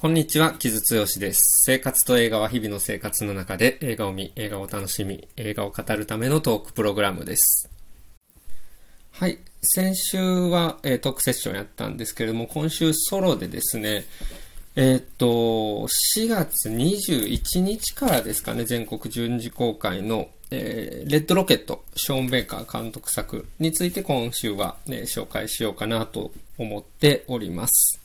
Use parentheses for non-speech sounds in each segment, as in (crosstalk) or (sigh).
こんにちは、木津剛です。生活と映画は日々の生活の中で映画を見、映画を楽しみ、映画を語るためのトークプログラムです。はい、先週は、えー、トークセッションやったんですけれども、今週ソロでですね、えー、っと、4月21日からですかね、全国順次公開の、えー、レッドロケット、ショーン・ベイカー監督作について今週は、ね、紹介しようかなと思っております。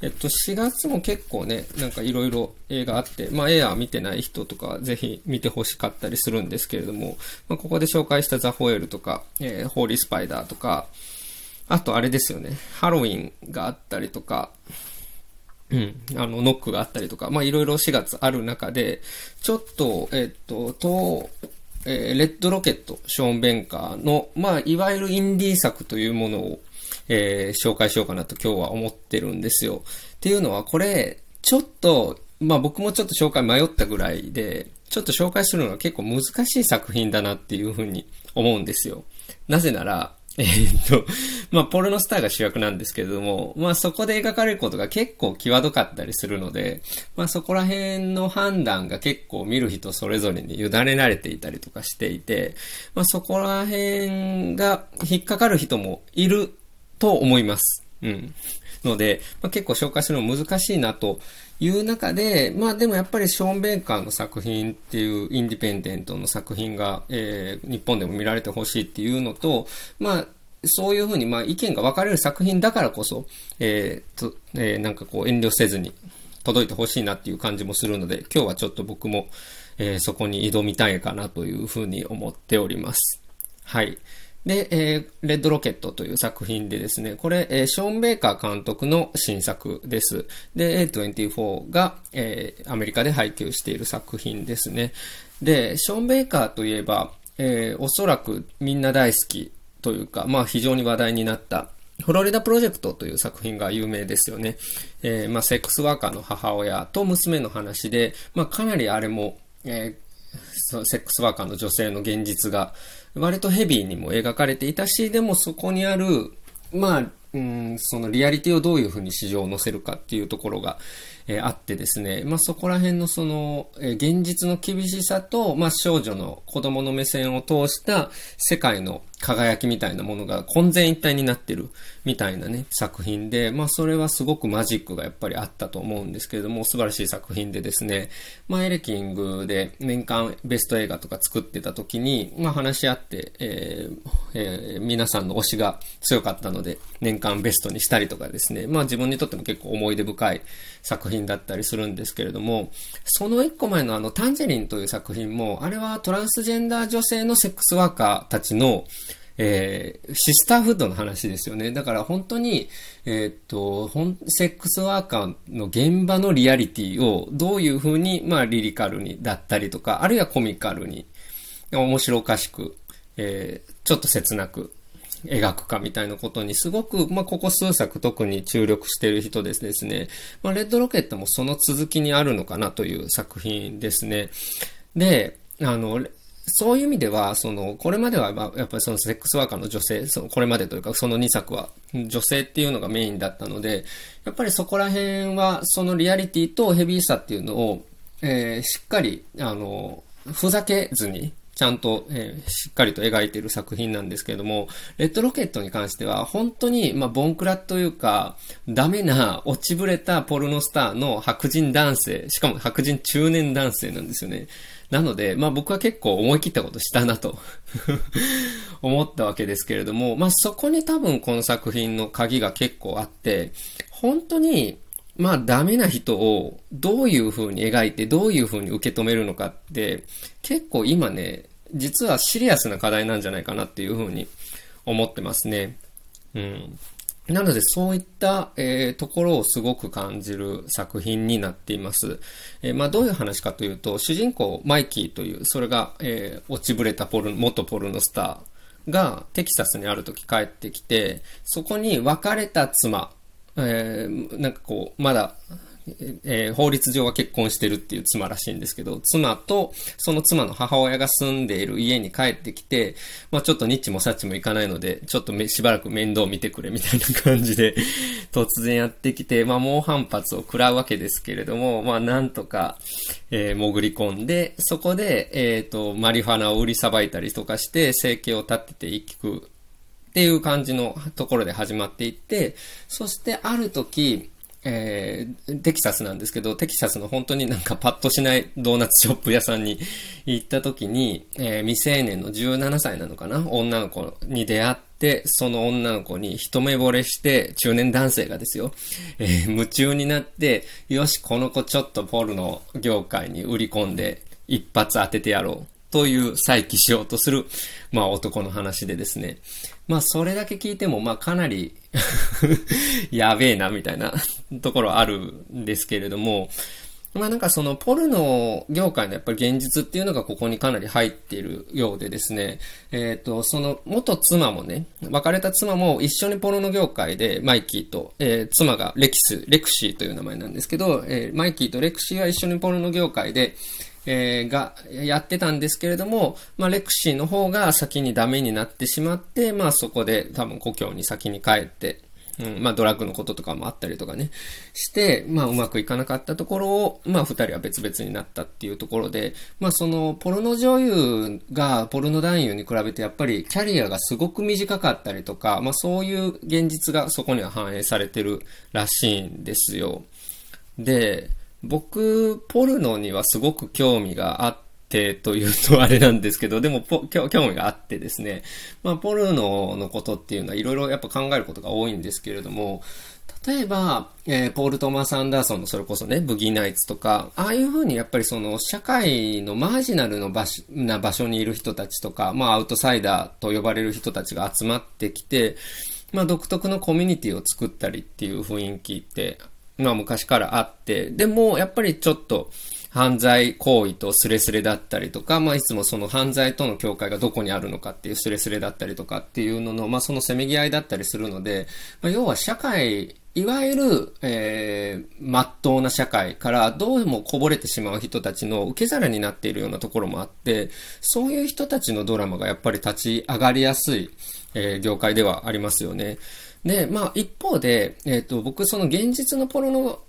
えっと、4月も結構ね、なんかいろいろ映画あって、まあ、エアー見てない人とかぜひ見てほしかったりするんですけれども、まあ、ここで紹介したザ・ホエルとか、えー、ホーリー・スパイダーとか、あとあれですよね、ハロウィンがあったりとか、うん、あの、ノックがあったりとか、まあ、いろいろ4月ある中で、ちょっと、えっと、と、えー、レッドロケット、ショーン・ベンカーの、まあ、いわゆるインディー作というものを、えー、紹介しようかなと今日は思ってるんですよ。っていうのは、これ、ちょっと、まあ僕もちょっと紹介迷ったぐらいで、ちょっと紹介するのは結構難しい作品だなっていうふうに思うんですよ。なぜなら、(laughs) えー、っと、まあ、ポルノスターが主役なんですけれども、まあ、そこで描かれることが結構際どかったりするので、まあ、そこら辺の判断が結構見る人それぞれに委ねられていたりとかしていて、まあ、そこら辺が引っかかる人もいると思います。うん。ので、まあ、結構紹介するの難しいなという中で、まあでもやっぱりショーン・ベンカーの作品っていうインディペンデントの作品が、えー、日本でも見られてほしいっていうのと、まあそういうふうに、まあ、意見が分かれる作品だからこそ、えー、と、えー、なんかこう遠慮せずに届いてほしいなっていう感じもするので、今日はちょっと僕も、えー、そこに挑みたいかなというふうに思っております。はい。で、えー、レッドロケットという作品でですね、これ、えー、ショーン・ベイカー監督の新作です。で、A24 が、えー、アメリカで配給している作品ですね。で、ショーン・ベイカーといえば、えー、おそらくみんな大好きというか、まあ非常に話題になったフロリダプロジェクトという作品が有名ですよね。えー、まあ、セックスワーカーの母親と娘の話で、まあ、かなりあれも、えー、セックスワーカーの女性の現実が、割とヘビーにも描かれていたし、でもそこにある、まあ、うん、そのリアリティをどういうふうに市場を載せるかっていうところが、えー、あってですね、まあ、そこら辺のその、えー、現実の厳しさと、まあ、少女の子供の目線を通した世界の輝きみたいなものが混然一体になってるみたいなね、作品で、まあそれはすごくマジックがやっぱりあったと思うんですけれども、素晴らしい作品でですね、まあエレキングで年間ベスト映画とか作ってた時に、まあ話し合って、えーえー、皆さんの推しが強かったので、年間ベストにしたりとかですね、まあ自分にとっても結構思い出深い作品だったりするんですけれども、その一個前のあのタンジェリンという作品も、あれはトランスジェンダー女性のセックスワーカーたちのえー、シスターフッドの話ですよね。だから本当に、えー、っと、セックスワーカーの現場のリアリティをどういうふうに、まあ、リリカルにだったりとか、あるいはコミカルに、面白おかしく、えー、ちょっと切なく描くかみたいなことにすごく、まあ、ここ数作特に注力している人ですですね。まあ、レッドロケットもその続きにあるのかなという作品ですね。で、あの、そういう意味では、その、これまでは、やっぱりそのセックスワーカーの女性、その、これまでというか、その2作は、女性っていうのがメインだったので、やっぱりそこら辺は、そのリアリティとヘビーさっていうのを、えー、しっかり、あの、ふざけずに、ちゃんと、えー、しっかりと描いている作品なんですけれども、レッドロケットに関しては、本当に、まあ、ボンクラというか、ダメな、落ちぶれたポルノスターの白人男性、しかも白人中年男性なんですよね。なので、まあ僕は結構思い切ったことしたなと (laughs) 思ったわけですけれども、まあそこに多分この作品の鍵が結構あって、本当に、まあダメな人をどういう風に描いてどういう風に受け止めるのかって結構今ね、実はシリアスな課題なんじゃないかなっていう風に思ってますね。うん。なので、そういった、えー、ところをすごく感じる作品になっています。えー、まあ、どういう話かというと、主人公、マイキーという、それが、えー、落ちぶれたポル、元ポルノスターが、テキサスにある時帰ってきて、そこに別れた妻、えー、なんかこう、まだ、えー、法律上は結婚してるっていう妻らしいんですけど、妻とその妻の母親が住んでいる家に帰ってきて、まあちょっとニッチもサッチもいかないので、ちょっとしばらく面倒見てくれみたいな感じで (laughs) 突然やってきて、まあ猛反発を食らうわけですけれども、まあなんとか、えー、潜り込んで、そこで、えっ、ー、と、マリファナを売りさばいたりとかして、生計を立てていくっていう感じのところで始まっていって、そしてある時、えー、テキサスなんですけど、テキサスの本当になんかパッとしないドーナツショップ屋さんに行った時に、えー、未成年の17歳なのかな？女の子に出会って、その女の子に一目惚れして、中年男性がですよ、えー、夢中になって、よし、この子ちょっとポルノ業界に売り込んで、一発当ててやろう。という再起しようとする、まあ男の話でですね。まあそれだけ聞いても、まあかなり (laughs) やべえな、みたいな (laughs) ところあるんですけれども、まあなんかそのポルノ業界のやっぱり現実っていうのがここにかなり入っているようでですね、えっ、と、その元妻もね、別れた妻も一緒にポルノ業界でマイキーと、えー、妻がレキス、レクシーという名前なんですけど、えー、マイキーとレクシーは一緒にポルノ業界で、えー、が、やってたんですけれども、まあ、レクシーの方が先にダメになってしまって、まあ、そこで多分故郷に先に帰って、うん、まあ、ドラッグのこととかもあったりとかね、して、まあ、うまくいかなかったところを、まあ、二人は別々になったっていうところで、まあ、その、ポルノ女優がポルノ男優に比べてやっぱりキャリアがすごく短かったりとか、まあ、そういう現実がそこには反映されてるらしいんですよ。で、僕、ポルノにはすごく興味があってというとあれなんですけど、でも興味があってですね、まあ、ポルノのことっていうのはいろいろやっぱ考えることが多いんですけれども、例えば、えー、ポール・トーマス・アンダーソンのそれこそね、ブギーナイツとか、ああいうふうにやっぱりその社会のマージナルの場所な場所にいる人たちとか、まあアウトサイダーと呼ばれる人たちが集まってきて、まあ独特のコミュニティを作ったりっていう雰囲気ってまあ昔からあって、でもやっぱりちょっと犯罪行為とスレスレだったりとか、まあいつもその犯罪との境界がどこにあるのかっていうスレスレだったりとかっていうのの、まあそのせめぎ合いだったりするので、まあ、要は社会、いわゆる、えー、まっとうな社会からどうもこぼれてしまう人たちの受け皿になっているようなところもあって、そういう人たちのドラマがやっぱり立ち上がりやすい、えー、業界ではありますよね。で、まあ一方で、えっ、ー、と、僕その現実のポルノの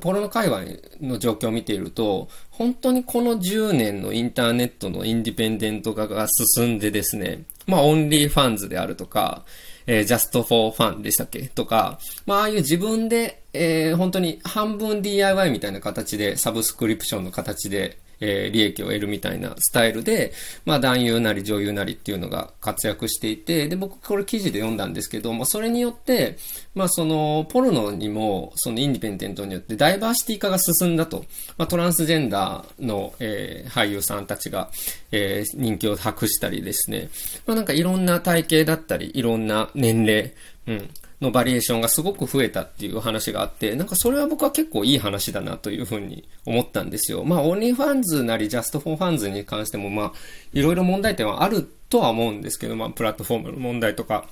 ポルノの界隈の状況を見ていると、本当にこの10年のインターネットのインディペンデント化が進んでですね、まあ、 OnlyFans であるとか、えー、 JustFor.Fans でしたっけ？とか、まあ、ああいう自分で、えー、本当に半分 DIY みたいな形で、サブスクリプションの形で、えー、利益を得るみたいなスタイルで、まあ男優なり女優なりっていうのが活躍していて、で、僕これ記事で読んだんですけど、まあそれによって、まあその、ポルノにも、そのインディペンデントによってダイバーシティ化が進んだと。まあトランスジェンダーの、えー、俳優さんたちが、えー、人気を博したりですね。まあなんかいろんな体型だったり、いろんな年齢、うん。のバリエーションがすごく増えたっていう話があって、なんかそれは僕は結構いい話だなというふうに思ったんですよ。まあ、 OnlyFans なり JustForFans に関しても、まあ、いろいろ問題点はあるとは思うんですけど、まあ、プラットフォームの問題とか、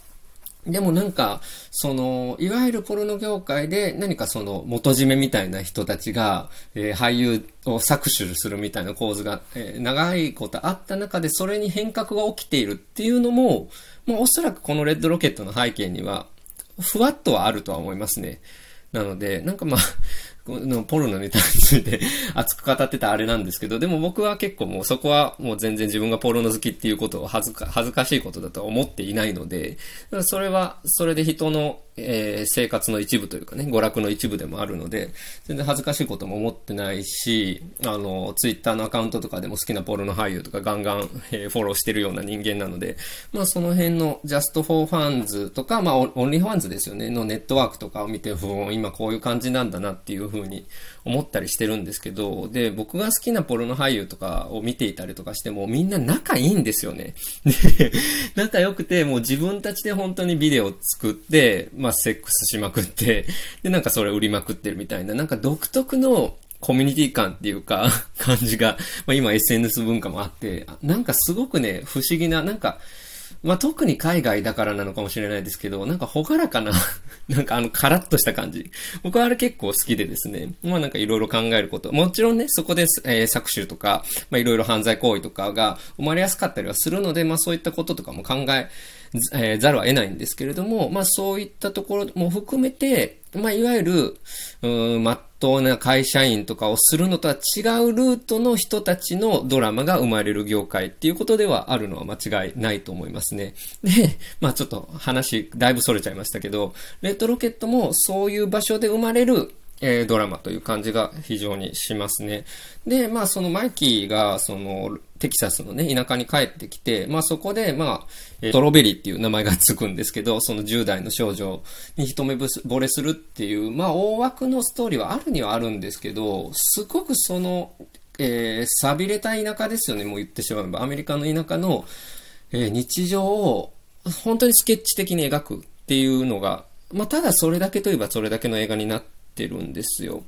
でもなんか、その、いわゆるポルノ業界で何かその元締めみたいな人たちが、えー、俳優を搾取するみたいな構図が、えー、長いことあった中でそれに変革が起きているっていうのも、もうおそらくこのレッドロケットの背景にはふわっとはあるとは思いますね。なので、なんかまあ、(laughs) のポルのネタについて (laughs) 熱く語ってたあれなんですけど、でも僕は結構もうそこはもう全然自分がポルノ好きっていうことを恥ずか恥ずかしいことだとは思っていないので、それはそれで人の、えー、生活の一部というかね、娯楽の一部でもあるので、全然恥ずかしいことも思ってないし、あの、ツイッターのアカウントとかでも好きなポルノ俳優とかガンガン、えー、フォローしてるような人間なので、まあその辺の JustForFans とか、まあ OnlyFans ですよね、のネットワークとかを見て、ふん、今こういう感じなんだなっていうふうに思ったりしてるんですけど、で、僕が好きなポルノ俳優とかを見ていたりとかしても、みんな仲いいんですよね。(laughs) で、仲良くて、もう自分たちで本当にビデオを作って、まあ、セックスしまくって、で、なんかそれ売りまくってるみたいな、なんか独特のコミュニティ感っていうか、(laughs) 感じが、まあ今 SNS 文化もあって、なんかすごくね、不思議な、なんか、まあ、特に海外だからなのかもしれないですけど、なんかほがらかな (laughs) なんかあの、カラッとした感じ。僕はあれ結構好きでですね。まあなんかいろいろ考えること。もちろんね、そこで、えー、搾取とか、まあいろいろ犯罪行為とかが生まれやすかったりはするので、まあそういったこととかも考え、えー、ざるは得ないんですけれども、まあそういったところも含めて、まあいわゆる、うん、まっとうな会社員とかをするのとは違うルートの人たちのドラマが生まれる業界っていうことではあるのは間違いないと思いますね。で、まあちょっと話だいぶ逸れちゃいましたけど、レッドロケットもそういう場所で生まれるえー、ドラマという感じが非常にしますね。で、まあそのマイキーが、その、テキサスのね、田舎に帰ってきて、まあそこで、まあ、えー、トロベリーっていう名前がつくんですけど、その10代の少女に一目惚れするっていう、まあ大枠のストーリーはあるにはあるんですけど、すごくその、えー、錆びれた田舎ですよね、もう言ってしまえば。アメリカの田舎の、えー、日常を本当にスケッチ的に描くっていうのが、まあただそれだけといえばそれだけの映画になってってるんですよ。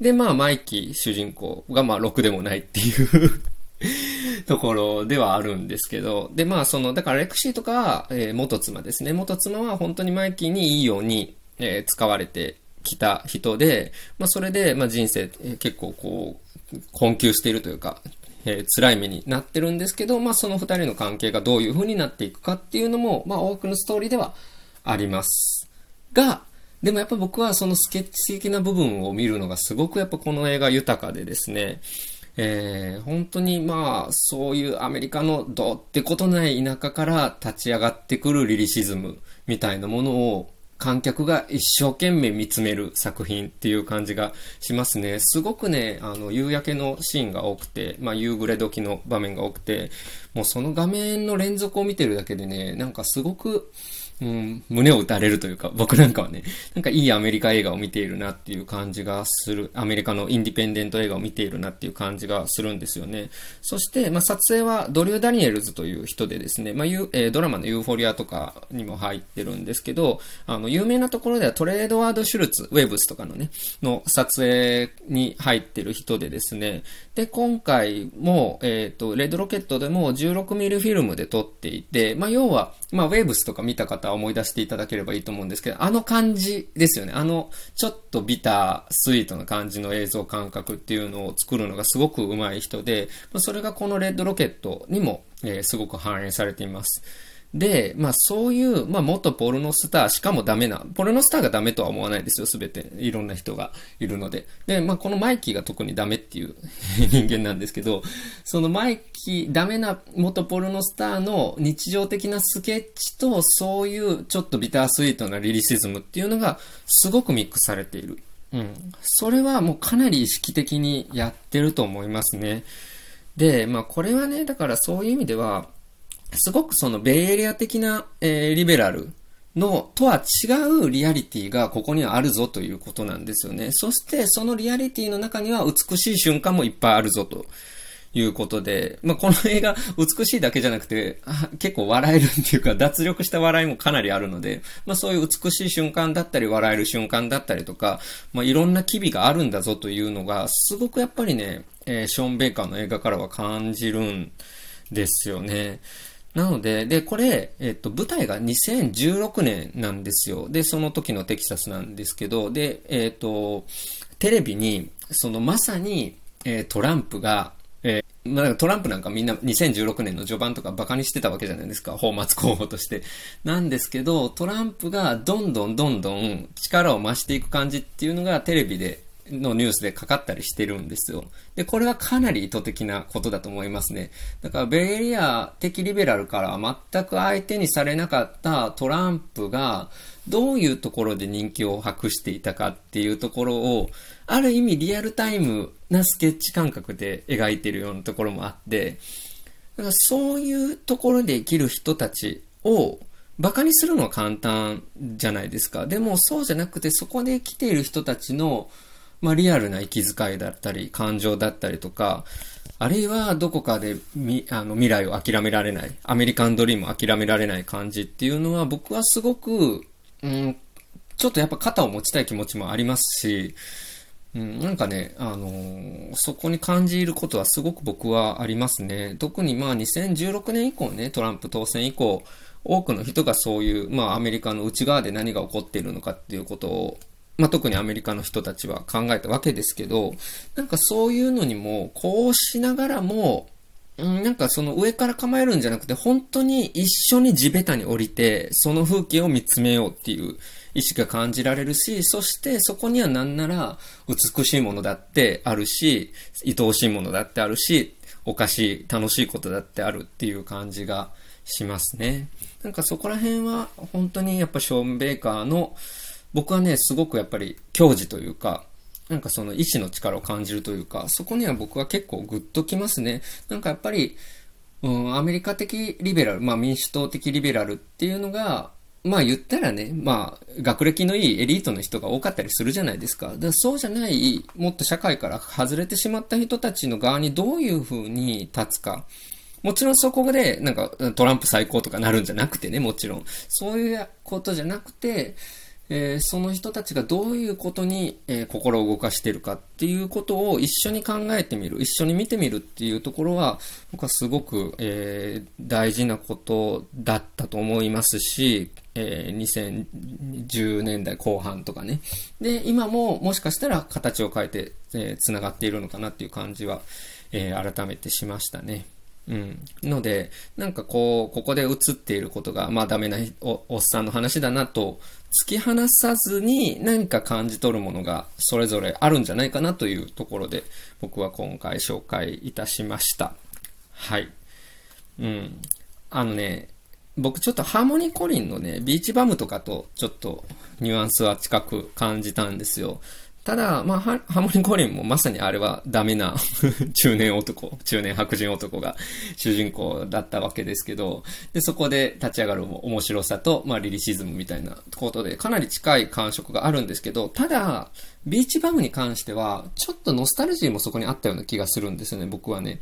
で、まあ、マイキー主人公が、まあ、ろくでもないっていう (laughs) ところではあるんですけど、で、まあ、その、だからレクシーとかは、えー、元妻ですね。元妻は本当にマイキーにいいように、えー、使われてきた人で、まあ、それで、まあ、人生、えー、結構こう、困窮しているというか、えー、辛い目になってるんですけど、まあ、その二人の関係がどういう風になっていくかっていうのも、まあ、多くのストーリーではあります。が、でもやっぱ僕はそのスケッチ的な部分を見るのがすごくやっぱこの映画豊かでですね、えー、本当にまあ、そういうアメリカのどうってことない田舎から立ち上がってくるリリシズムみたいなものを観客が一生懸命見つめる作品っていう感じがしますね。すごくね、あの、夕焼けのシーンが多くて、まあ、夕暮れ時の場面が多くて、もうその画面の連続を見てるだけでね、なんかすごく、うん、胸を打たれるというか、僕なんかはね、なんかいいアメリカ映画を見ているなっていう感じがする、アメリカのインディペンデント映画を見ているなっていう感じがするんですよね。そして、まあ、撮影はドリュー・ダニエルズという人でですね、まあ、えー、ドラマのユーフォリアとかにも入ってるんですけど、あの、有名なところではトレードワード・シュルツ、ウェブスとかのね、の撮影に入ってる人でですね、で、今回も、えっ、ー、と、レッドロケットでも 16mm フィルムで撮っていて、まあ、要は、まあ、ウェーブスとか見た方は思い出していただければいいと思うんですけど、あの感じですよね。あの、ちょっとビター、スイートな感じの映像感覚っていうのを作るのがすごく上手い人で、まあ、それがこのレッドロケットにも、えー、すごく反映されています。で、まあそういう、まあ元ポルノスター、しかもダメな、ポルノスターがダメとは思わないですよ、すべて。いろんな人がいるので。で、まあこのマイキーが特にダメっていう (laughs) 人間なんですけど、そのマイキー、ダメな元ポルノスターの日常的なスケッチと、そういうちょっとビタースイートなリリシズムっていうのが、すごくミックスされている。うん。それはもうかなり意識的にやってると思いますね。で、まあこれはね、だからそういう意味では、すごくそのベイエリア的な、えー、リベラルのとは違うリアリティがここにはあるぞということなんですよね。そしてそのリアリティの中には美しい瞬間もいっぱいあるぞということで、まあ、この映画美しいだけじゃなくて結構笑えるっていうか脱力した笑いもかなりあるので、まあ、そういう美しい瞬間だったり笑える瞬間だったりとか、まあ、いろんな機微があるんだぞというのがすごくやっぱりね、えー、ショーン・ベイカーの映画からは感じるんですよね。なので、で、これ、えっと、舞台が2016年なんですよ。で、その時のテキサスなんですけど、で、えっと、テレビに、そのまさに、え、トランプが、えー、まあ、トランプなんかみんな2016年の序盤とか馬鹿にしてたわけじゃないですか。法末候補として。なんですけど、トランプがどんどんどんどん力を増していく感じっていうのがテレビでのニュースでかかったりしてるんですよ。で、これはかなり意図的なことだと思いますね。だから、ベイエリア的リベラルから全く相手にされなかったトランプが、どういうところで人気を博していたかっていうところを、ある意味リアルタイムなスケッチ感覚で描いてるようなところもあって、だからそういうところで生きる人たちを、馬鹿にするのは簡単じゃないですか。でもそうじゃなくて、そこで来ている人たちのまあ、リアルな息遣いだったり、感情だったりとか、あるいはどこかでみあの未来を諦められない、アメリカンドリームを諦められない感じっていうのは僕はすごく、うん、ちょっとやっぱ肩を持ちたい気持ちもありますし、うん、なんかね、あのー、そこに感じることはすごく僕はありますね。特にまあ2016年以降ね、トランプ当選以降、多くの人がそういう、まあアメリカの内側で何が起こっているのかっていうことを、まあ特にアメリカの人たちは考えたわけですけど、なんかそういうのにも、こうしながらも、なんかその上から構えるんじゃなくて、本当に一緒に地べたに降りて、その風景を見つめようっていう意識が感じられるし、そしてそこには何なら美しいものだってあるし、愛おしいものだってあるし、おかしい、楽しいことだってあるっていう感じがしますね。なんかそこら辺は本当にやっぱショーン・ベイカーの僕はね、すごくやっぱり矜持というか、なんかその意志の力を感じるというか、そこには僕は結構グッときますね。なんかやっぱり、うん、アメリカ的リベラル、まあ民主党的リベラルっていうのが、まあ言ったらね、まあ学歴のいいエリートの人が多かったりするじゃないですか。だからそうじゃない、もっと社会から外れてしまった人たちの側にどういう風に立つか。もちろんそこでなんかトランプ最高とかなるんじゃなくてね、もちろん。そういうことじゃなくて、えー、その人たちがどういうことに、えー、心を動かしてるかっていうことを一緒に考えてみる、一緒に見てみるっていうところは、僕はすごく、えー、大事なことだったと思いますし、えー、2010年代後半とかね。で、今ももしかしたら形を変えて、えー、繋がっているのかなっていう感じは、えー、改めてしましたね。うん。ので、なんかこう、ここで映っていることが、まあダメなおっさんの話だなと、突き放さずに何か感じ取るものがそれぞれあるんじゃないかなというところで、僕は今回紹介いたしました。はい。うん。あのね、僕ちょっとハーモニーコリンのね、ビーチバムとかとちょっとニュアンスは近く感じたんですよ。ただ、まあ、ハーモニー・コリンもまさにあれはダメな (laughs) 中年男、中年白人男が主人公だったわけですけど、で、そこで立ち上がる面白さと、まあ、リリシズムみたいなことで、かなり近い感触があるんですけど、ただ、ビーチバムに関しては、ちょっとノスタルジーもそこにあったような気がするんですよね、僕はね。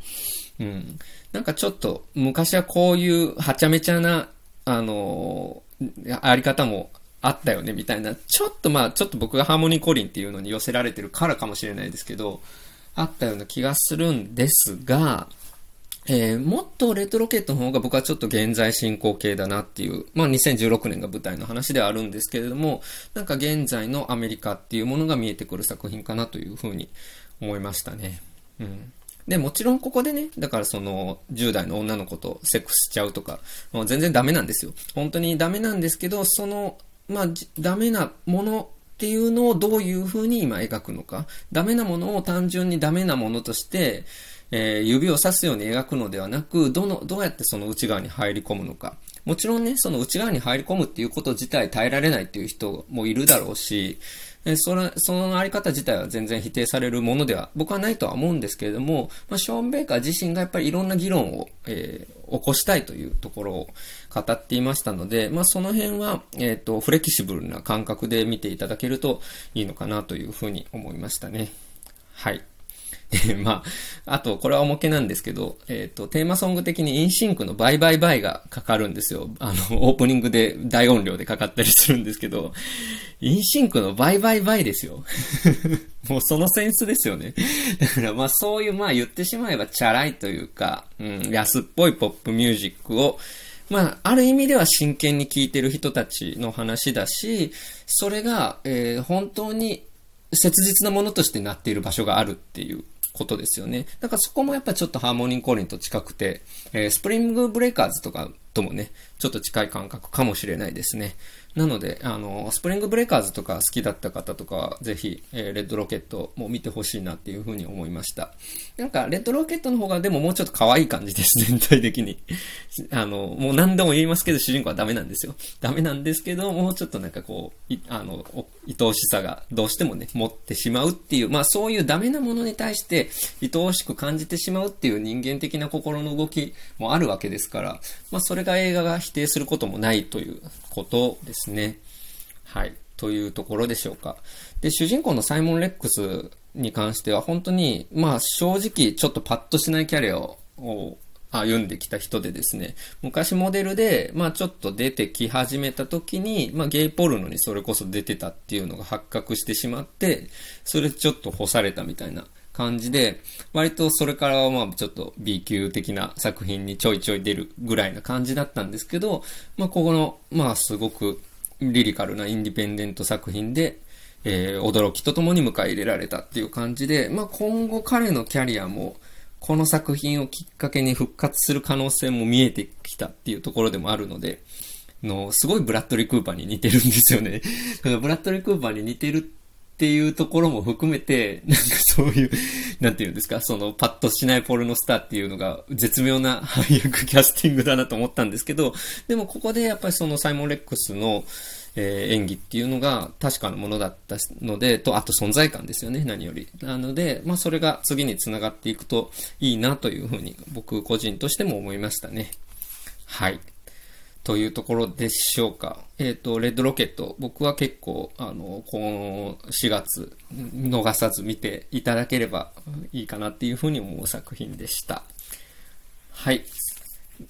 うん。なんかちょっと、昔はこういうはちゃめちゃな、あのー、あり方もあったよね、みたいな。ちょっとまあ、ちょっと僕がハーモニーコリンっていうのに寄せられてるからかもしれないですけど、あったような気がするんですが、えー、もっとレッドロケットの方が僕はちょっと現在進行形だなっていう、まあ2016年が舞台の話ではあるんですけれども、なんか現在のアメリカっていうものが見えてくる作品かなというふうに思いましたね。うん。で、もちろんここでね、だからその10代の女の子とセックスしちゃうとか、もう全然ダメなんですよ。本当にダメなんですけど、そのまあ、ダメなものっていうのをどういうふうに今描くのか。ダメなものを単純にダメなものとして、えー、指を指すように描くのではなく、どの、どうやってその内側に入り込むのか。もちろんね、その内側に入り込むっていうこと自体耐えられないっていう人もいるだろうし、えそれ、そのあり方自体は全然否定されるものでは僕はないとは思うんですけれども、まあ、ショーン・ベイカー自身がやっぱりいろんな議論を、えー、起こしたいというところを語っていましたので、まあ、その辺は、えっ、ー、と、フレキシブルな感覚で見ていただけるといいのかなというふうに思いましたね。はい。まあ、あと、これはおまけなんですけど、えっ、ー、と、テーマソング的にインシンクのバイバイバイがかかるんですよ。あの、オープニングで大音量でかかったりするんですけど、インシンクのバイバイバイですよ。(laughs) もうそのセンスですよね。だからまあそういう、まあ言ってしまえばチャラいというか、うん、安っぽいポップミュージックを、まあ、ある意味では真剣に聴いてる人たちの話だし、それが、えー、本当に切実なものとしてなっている場所があるっていうことですよね。だからそこもやっぱちょっとハーモニーコーリンと近くて、えー、スプリングブレイカーズとかともね、ちょっと近い感覚かもしれないですね。なので、あの、スプリングブレイカーズとか好きだった方とかは、ぜひ、えー、レッドロケットも見てほしいなっていうふうに思いました。なんか、レッドロケットの方がでももうちょっと可愛い感じです、(laughs) 全体的に。あの、もう何でも言いますけど、主人公はダメなんですよ。ダメなんですけど、もうちょっとなんかこう、あの、愛おしさがどうしてもね、持ってしまうっていう、まあそういうダメなものに対して、愛おしく感じてしまうっていう人間的な心の動きもあるわけですから、まあそれが映画が否定することもないということですね。はい。というところでしょうか。で、主人公のサイモン・レックスに関しては本当に、まあ正直ちょっとパッとしないキャリアを歩んできた人でですね、昔モデルで、まあちょっと出てき始めた時に、まあゲイポルノにそれこそ出てたっていうのが発覚してしまって、それちょっと干されたみたいな感じで、割とそれからはまあちょっと B 級的な作品にちょいちょい出るぐらいな感じだったんですけど、まあここの、まあすごくリリカルなインディペンデント作品で、えー、驚きとともに迎え入れられたっていう感じで、まあ、今後彼のキャリアも、この作品をきっかけに復活する可能性も見えてきたっていうところでもあるので、の、すごいブラッドリー・クーパーに似てるんですよね。(laughs) ブラッドリー・クーパーに似てるっていうところも含めて、(laughs) なんかそういう、なんていうんですか、そのパッとしないポルノスターっていうのが絶妙な配役キャスティングだなと思ったんですけど、でもここでやっぱりそのサイモン・レックスの、えー、演技っていうのが確かなものだったので、と、あと存在感ですよね、何より。なので、まあそれが次に繋がっていくといいなというふうに僕個人としても思いましたね。はい。というところでしょうか。えっ、ー、と、レッドロケット、僕は結構、あの、この4月、逃さず見ていただければいいかなっていうふうに思う作品でした。はい。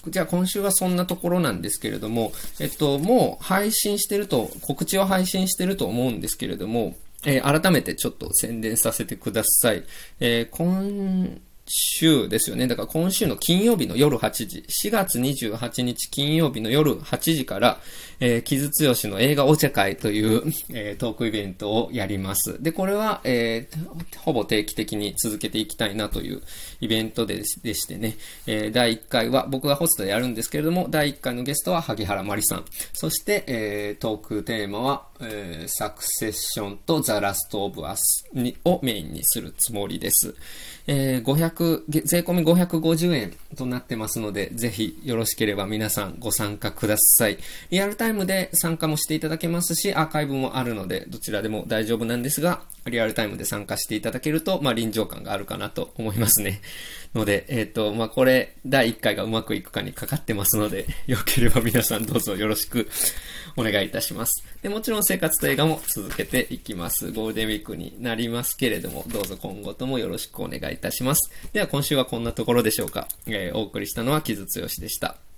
じゃあ今週はそんなところなんですけれども、えっと、もう配信してると、告知を配信してると思うんですけれども、えー、改めてちょっと宣伝させてください。えー、今週ですよね。だから今週の金曜日の夜8時、4月28日金曜日の夜8時から、えー、木津剛の映画お茶会という、(laughs) えー、トークイベントをやります。で、これは、えー、ほぼ定期的に続けていきたいなというイベントででしてね、えー、第1回は僕がホストでやるんですけれども、第1回のゲストは萩原まりさん。そして、えー、トークテーマは、えー、サクセッションとザ・ラスト・オブ・アスをメインにするつもりです。えー、500、税込み550円となってますので、ぜひよろしければ皆さんご参加ください。リアルタイムで参加もしていただけますし、アーカイブもあるので、どちらでも大丈夫なんですが、リアルタイムで参加していただけると、まあ、臨場感があるかなと思いますね。ので、えっ、ー、と、まあ、これ、第1回がうまくいくかにかかってますので、(laughs) よければ皆さんどうぞよろしくお願いいたします。で、もちろん生活と映画も続けていきます。ゴールデンウィークになりますけれども、どうぞ今後ともよろしくお願いいたします。では、今週はこんなところでしょうか。えー、お送りしたのは木津剛でした。